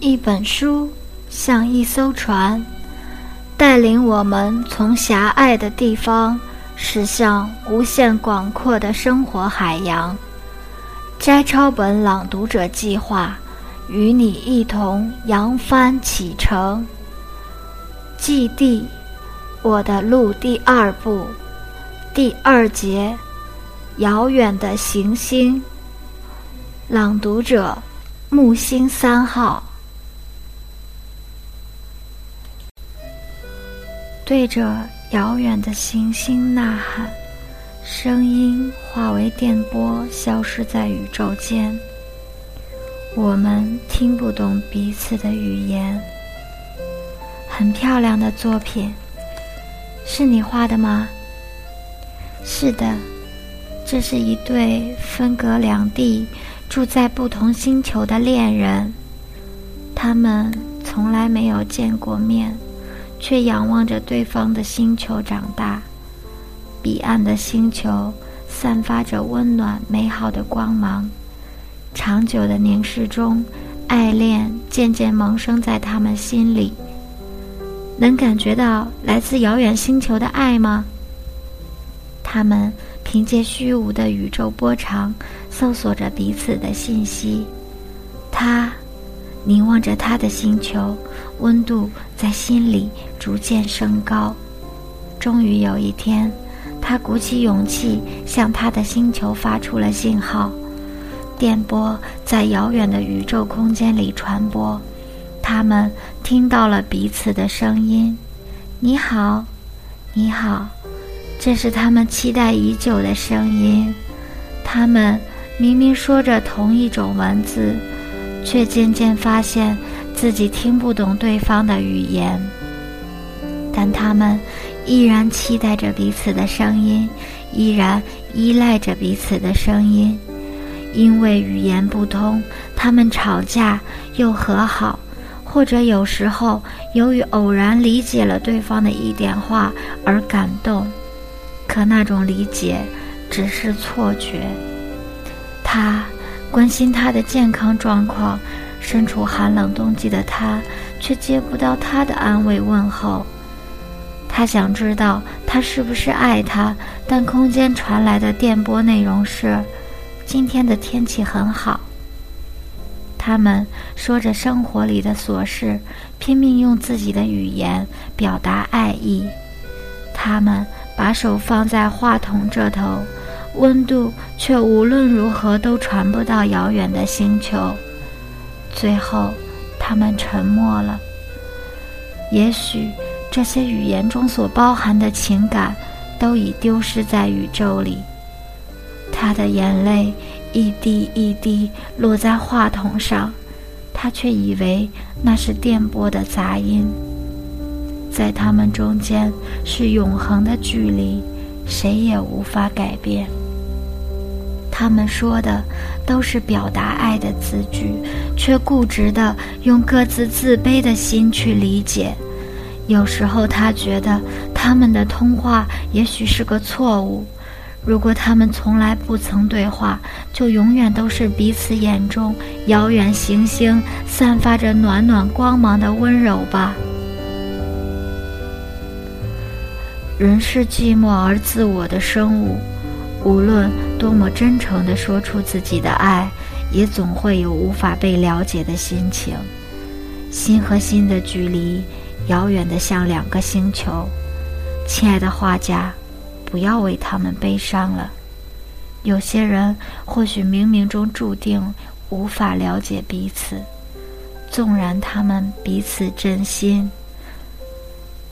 一本书像一艘船，带领我们从狭隘的地方驶向无限广阔的生活海洋。摘抄本朗读者计划与你一同扬帆启程。祭地，我的路第二部，第二节，遥远的行星。朗读者：木星三号。对着遥远的行星呐喊，声音化为电波，消失在宇宙间。我们听不懂彼此的语言。很漂亮的作品，是你画的吗？是的，这是一对分隔两地、住在不同星球的恋人，他们从来没有见过面。却仰望着对方的星球长大，彼岸的星球散发着温暖美好的光芒。长久的凝视中，爱恋渐渐萌生在他们心里。能感觉到来自遥远星球的爱吗？他们凭借虚无的宇宙波长，搜索着彼此的信息。凝望着他的星球，温度在心里逐渐升高。终于有一天，他鼓起勇气向他的星球发出了信号。电波在遥远的宇宙空间里传播，他们听到了彼此的声音：“你好，你好。”这是他们期待已久的声音。他们明明说着同一种文字。却渐渐发现自己听不懂对方的语言，但他们依然期待着彼此的声音，依然依赖着彼此的声音。因为语言不通，他们吵架又和好，或者有时候由于偶然理解了对方的一点话而感动，可那种理解只是错觉。他。关心他的健康状况，身处寒冷冬季的他却接不到他的安慰问候。他想知道他是不是爱他，但空间传来的电波内容是：今天的天气很好。他们说着生活里的琐事，拼命用自己的语言表达爱意。他们把手放在话筒这头。温度却无论如何都传不到遥远的星球。最后，他们沉默了。也许这些语言中所包含的情感，都已丢失在宇宙里。他的眼泪一滴一滴落在话筒上，他却以为那是电波的杂音。在他们中间是永恒的距离，谁也无法改变。他们说的都是表达爱的字句，却固执地用各自自卑的心去理解。有时候，他觉得他们的通话也许是个错误。如果他们从来不曾对话，就永远都是彼此眼中遥远行星散发着暖暖光芒的温柔吧。人是寂寞而自我的生物。无论多么真诚地说出自己的爱，也总会有无法被了解的心情。心和心的距离，遥远的像两个星球。亲爱的画家，不要为他们悲伤了。有些人或许冥冥中注定无法了解彼此，纵然他们彼此真心。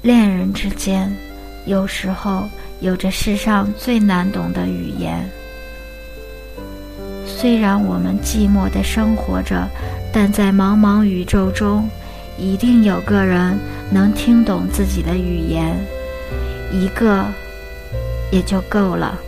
恋人之间，有时候。有着世上最难懂的语言。虽然我们寂寞的生活着，但在茫茫宇宙中，一定有个人能听懂自己的语言，一个也就够了。